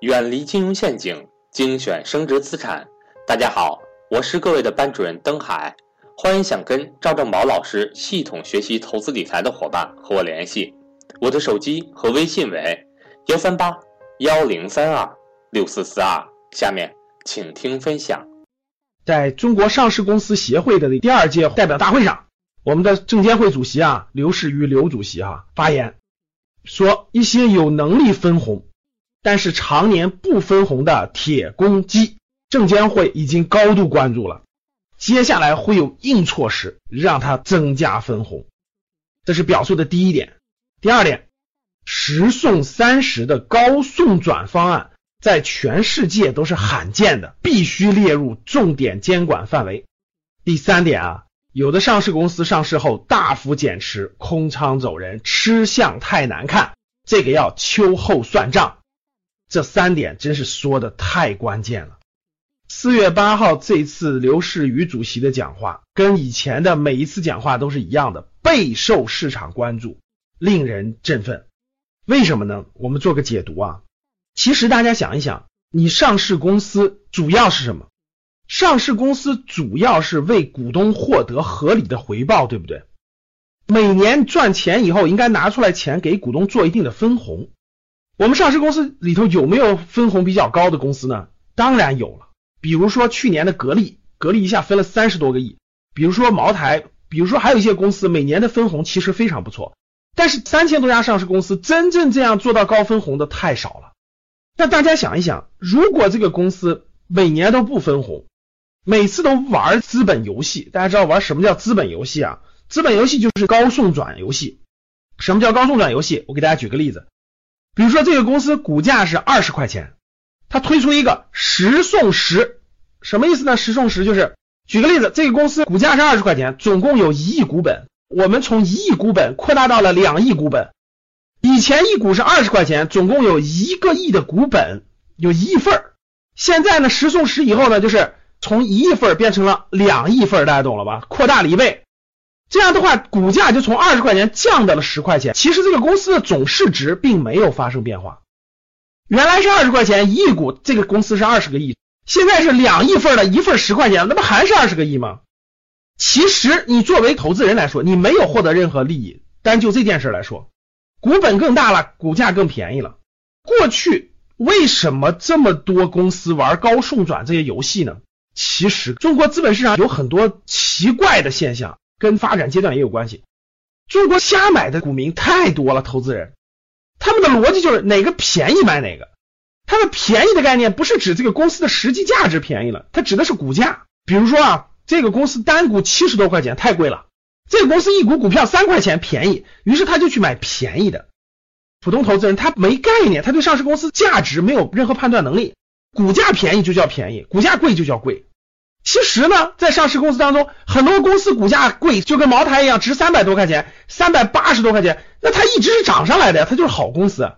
远离金融陷阱，精选升值资产。大家好，我是各位的班主任登海，欢迎想跟赵正宝老师系统学习投资理财的伙伴和我联系，我的手机和微信为幺三八幺零三二六四四二。下面请听分享。在中国上市公司协会的第二届代表大会上，我们的证监会主席啊刘士余刘主席哈发言说，一些有能力分红。但是常年不分红的铁公鸡，证监会已经高度关注了，接下来会有硬措施让它增加分红，这是表述的第一点。第二点，十送三十的高送转方案在全世界都是罕见的，必须列入重点监管范围。第三点啊，有的上市公司上市后大幅减持、空仓走人，吃相太难看，这个要秋后算账。这三点真是说的太关键了。四月八号这次刘士余主席的讲话，跟以前的每一次讲话都是一样的，备受市场关注，令人振奋。为什么呢？我们做个解读啊。其实大家想一想，你上市公司主要是什么？上市公司主要是为股东获得合理的回报，对不对？每年赚钱以后，应该拿出来钱给股东做一定的分红。我们上市公司里头有没有分红比较高的公司呢？当然有了，比如说去年的格力，格力一下分了三十多个亿；比如说茅台，比如说还有一些公司每年的分红其实非常不错。但是三千多家上市公司真正这样做到高分红的太少了。那大家想一想，如果这个公司每年都不分红，每次都玩资本游戏，大家知道玩什么叫资本游戏啊？资本游戏就是高送转游戏。什么叫高送转游戏？我给大家举个例子。比如说这个公司股价是二十块钱，它推出一个十送十，什么意思呢？十送十就是举个例子，这个公司股价是二十块钱，总共有一亿股本，我们从一亿股本扩大到了两亿股本。以前一股是二十块钱，总共有一个亿的股本，有一亿份儿。现在呢，十送十以后呢，就是从一亿份变成了两亿份，大家懂了吧？扩大了一倍。这样的话，股价就从二十块钱降到了十块钱。其实这个公司的总市值并没有发生变化，原来是二十块钱一股，这个公司是二十个亿，现在是两亿份的一份十块钱，那不还是二十个亿吗？其实你作为投资人来说，你没有获得任何利益。单就这件事来说，股本更大了，股价更便宜了。过去为什么这么多公司玩高送转这些游戏呢？其实中国资本市场有很多奇怪的现象。跟发展阶段也有关系。中国瞎买的股民太多了，投资人他们的逻辑就是哪个便宜买哪个。它的便宜的概念不是指这个公司的实际价值便宜了，它指的是股价。比如说啊，这个公司单股七十多块钱太贵了，这个公司一股股票三块钱便宜，于是他就去买便宜的。普通投资人他没概念，他对上市公司价值没有任何判断能力，股价便宜就叫便宜，股价贵就叫贵。其实呢，在上市公司当中，很多公司股价贵，就跟茅台一样，值三百多块钱，三百八十多块钱，那它一直是涨上来的呀，它就是好公司。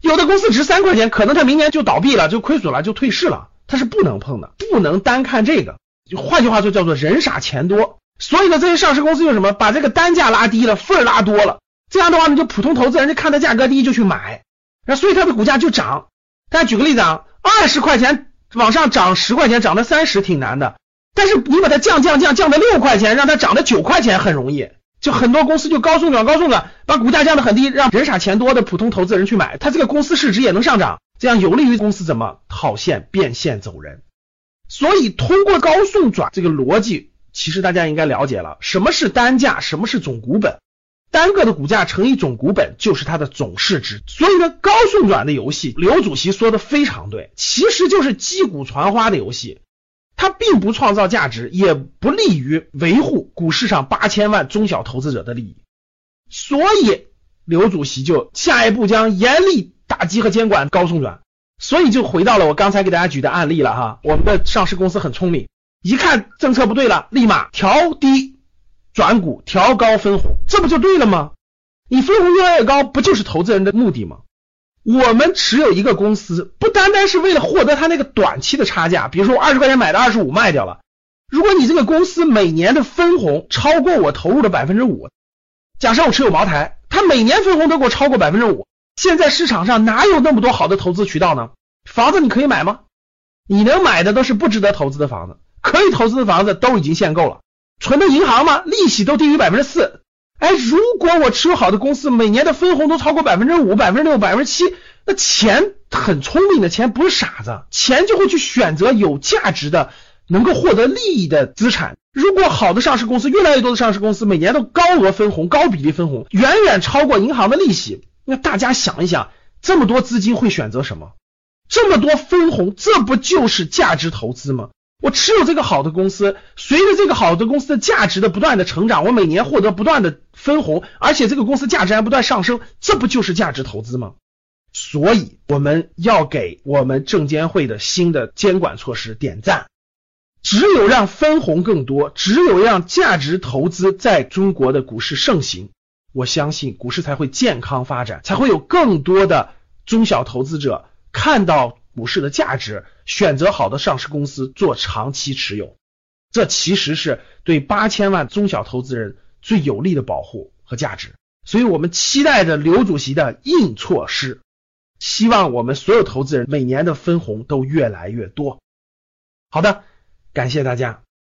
有的公司值三块钱，可能它明年就倒闭了，就亏损了，就退市了，它是不能碰的，不能单看这个。就换句话说，叫做人傻钱多。所以呢，这些上市公司用什么？把这个单价拉低了，份儿拉多了，这样的话呢，就普通投资人就看它价格低就去买，那所以它的股价就涨。大家举个例子啊，二十块钱。往上涨十块钱，涨到三十挺难的，但是你把它降降降降到六块钱，让它涨到九块钱很容易。就很多公司就高送转高送转，把股价降得很低，让人傻钱多的普通投资人去买，它这个公司市值也能上涨，这样有利于公司怎么套现变现走人。所以通过高送转这个逻辑，其实大家应该了解了什么是单价，什么是总股本。单个的股价乘以总股本就是它的总市值，所以呢，高送转的游戏，刘主席说的非常对，其实就是击鼓传花的游戏，它并不创造价值，也不利于维护股市上八千万中小投资者的利益，所以刘主席就下一步将严厉打击和监管高送转，所以就回到了我刚才给大家举的案例了哈，我们的上市公司很聪明，一看政策不对了，立马调低。转股调高分红，这不就对了吗？你分红越来越高，不就是投资人的目的吗？我们持有一个公司，不单单是为了获得它那个短期的差价，比如说我二十块钱买的二十五卖掉了。如果你这个公司每年的分红超过我投入的百分之五，假设我持有茅台，它每年分红都给我超过百分之五，现在市场上哪有那么多好的投资渠道呢？房子你可以买吗？你能买的都是不值得投资的房子，可以投资的房子都已经限购了。存的银行吗？利息都低于百分之四。哎，如果我持有好的公司，每年的分红都超过百分之五、百分之六、百分之七，那钱很聪明的钱不是傻子，钱就会去选择有价值的、能够获得利益的资产。如果好的上市公司，越来越多的上市公司每年都高额分红、高比例分红，远远超过银行的利息，那大家想一想，这么多资金会选择什么？这么多分红，这不就是价值投资吗？我持有这个好的公司，随着这个好的公司的价值的不断的成长，我每年获得不断的分红，而且这个公司价值还不断上升，这不就是价值投资吗？所以我们要给我们证监会的新的监管措施点赞。只有让分红更多，只有让价值投资在中国的股市盛行，我相信股市才会健康发展，才会有更多的中小投资者看到。股市的价值，选择好的上市公司做长期持有，这其实是对八千万中小投资人最有力的保护和价值。所以，我们期待着刘主席的硬措施，希望我们所有投资人每年的分红都越来越多。好的，感谢大家。